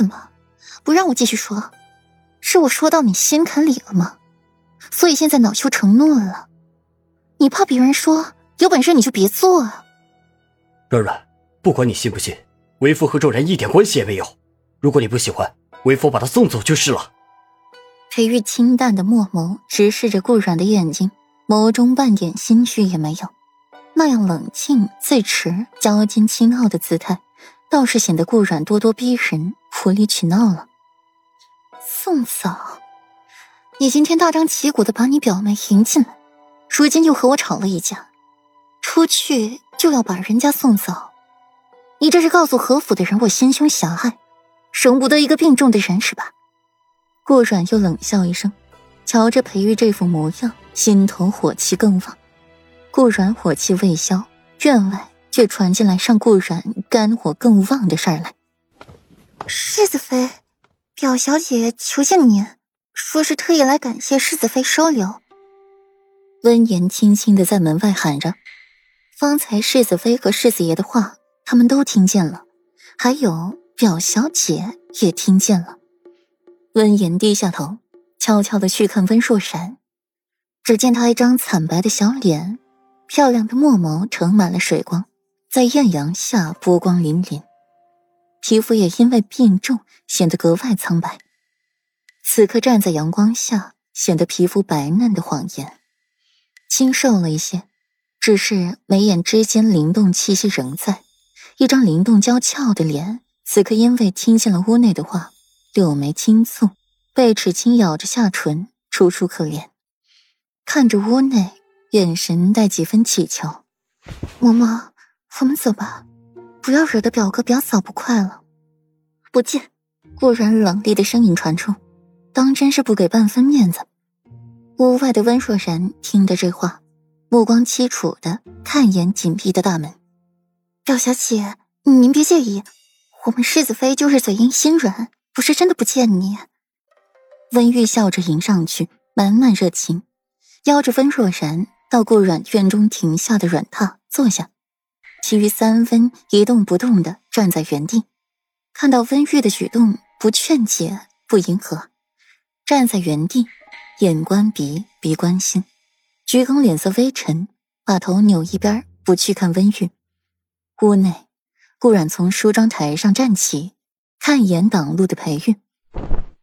思吗？不让我继续说，是我说到你心坎里了吗？所以现在恼羞成怒了。你怕别人说，有本事你就别做啊！软软，不管你信不信，为夫和周然一点关系也没有。如果你不喜欢，为夫把他送走就是了。裴玉清淡的墨眸直视着顾软的眼睛，眸中半点心绪也没有，那样冷静自持、骄矜清傲的姿态，倒是显得顾软咄咄逼人、无理取闹了。送走，你今天大张旗鼓的把你表妹迎进来，如今又和我吵了一架，出去就要把人家送走，你这是告诉何府的人我心胸狭隘，容不得一个病重的人是吧？顾软又冷笑一声，瞧着裴玉这副模样，心头火气更旺。顾软火气未消，院外却传进来让顾软肝火更旺的事儿来。世子妃，表小姐求见您，说是特意来感谢世子妃收留。温言轻轻的在门外喊着，方才世子妃和世子爷的话，他们都听见了，还有表小姐也听见了。温言低下头，悄悄的去看温若然。只见他一张惨白的小脸，漂亮的墨眸盛满了水光，在艳阳下波光粼粼，皮肤也因为病重显得格外苍白。此刻站在阳光下，显得皮肤白嫩的晃眼，清瘦了一些，只是眉眼之间灵动气息仍在，一张灵动娇俏的脸，此刻因为听见了屋内的话。柳眉轻蹙，贝齿轻咬着下唇，楚楚可怜，看着屋内，眼神带几分乞求。嬷嬷，我们走吧，不要惹得表哥表嫂不快了。不见。顾然冷厉的声音传出，当真是不给半分面子。屋外的温若然听得这话，目光凄楚的看眼紧闭的大门。表小姐，您别介意，我们世子妃就是嘴硬心软。不是真的不见你，温玉笑着迎上去，满满热情，邀着温若然到顾软院中停下的软榻坐下，其余三分一动不动的站在原地，看到温玉的举动，不劝解，不迎合，站在原地，眼观鼻，鼻观心，鞠躬脸色微沉，把头扭一边，不去看温玉。屋内，顾软从梳妆台上站起。看一眼挡路的裴玉，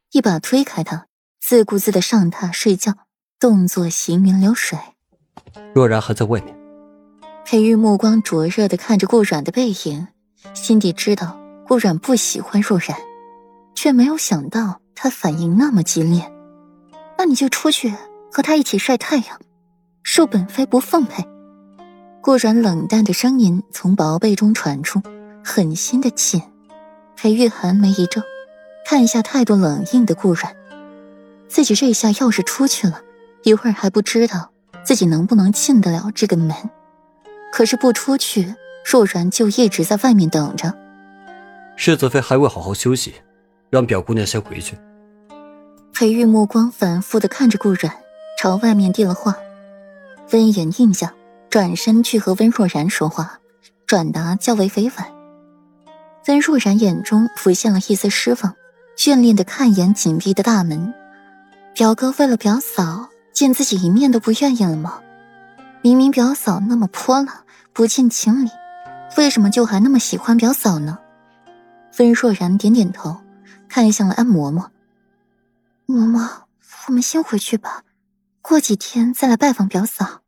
一把推开他，自顾自的上榻睡觉，动作行云流水。若然还在外面。裴玉目光灼热的看着顾软的背影，心底知道顾软不喜欢若然，却没有想到他反应那么激烈。那你就出去和他一起晒太阳，恕本妃不奉陪。顾软冷淡的声音从薄被中传出，狠心的气。裴玉寒眉一皱，看一下态度冷硬的顾软，自己这下要是出去了，一会儿还不知道自己能不能进得了这个门。可是不出去，若然就一直在外面等着。世子妃还未好好休息，让表姑娘先回去。裴玉目光反复的看着顾软，朝外面递了话。温言应下，转身去和温若然说话，转达较为委婉。温若然眼中浮现了一丝失望，眷恋的看一眼紧闭的大门。表哥为了表嫂见自己一面都不愿意了吗？明明表嫂那么泼辣，不近情理，为什么就还那么喜欢表嫂呢？温若然点点头，看向了安嬷嬷。嬷嬷，我们先回去吧，过几天再来拜访表嫂。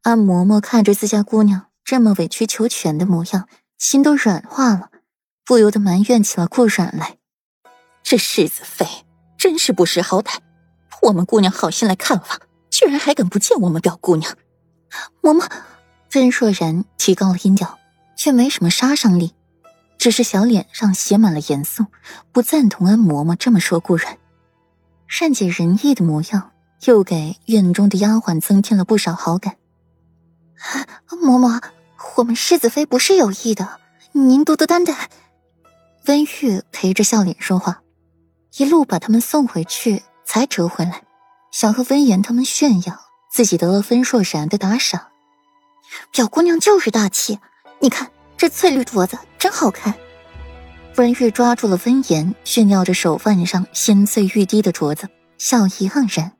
安嬷嬷看着自家姑娘这么委曲求全的模样，心都软化了。不由得埋怨起了顾软来，这世子妃真是不识好歹。我们姑娘好心来看望，居然还敢不见我们表姑娘。嬷嬷，温若然提高了音调，却没什么杀伤力，只是小脸上写满了严肃，不赞同安嬷嬷这么说顾然。善解人意的模样，又给院中的丫鬟增添了不少好感。嬷嬷，我们世子妃不是有意的，您多多担待。温玉陪着笑脸说话，一路把他们送回去，才折回来，想和温言他们炫耀自己得了温若然的打赏。表姑娘就是大气，你看这翠绿镯子真好看。温玉抓住了温言炫耀着手腕上鲜翠欲滴的镯子，笑意盎然。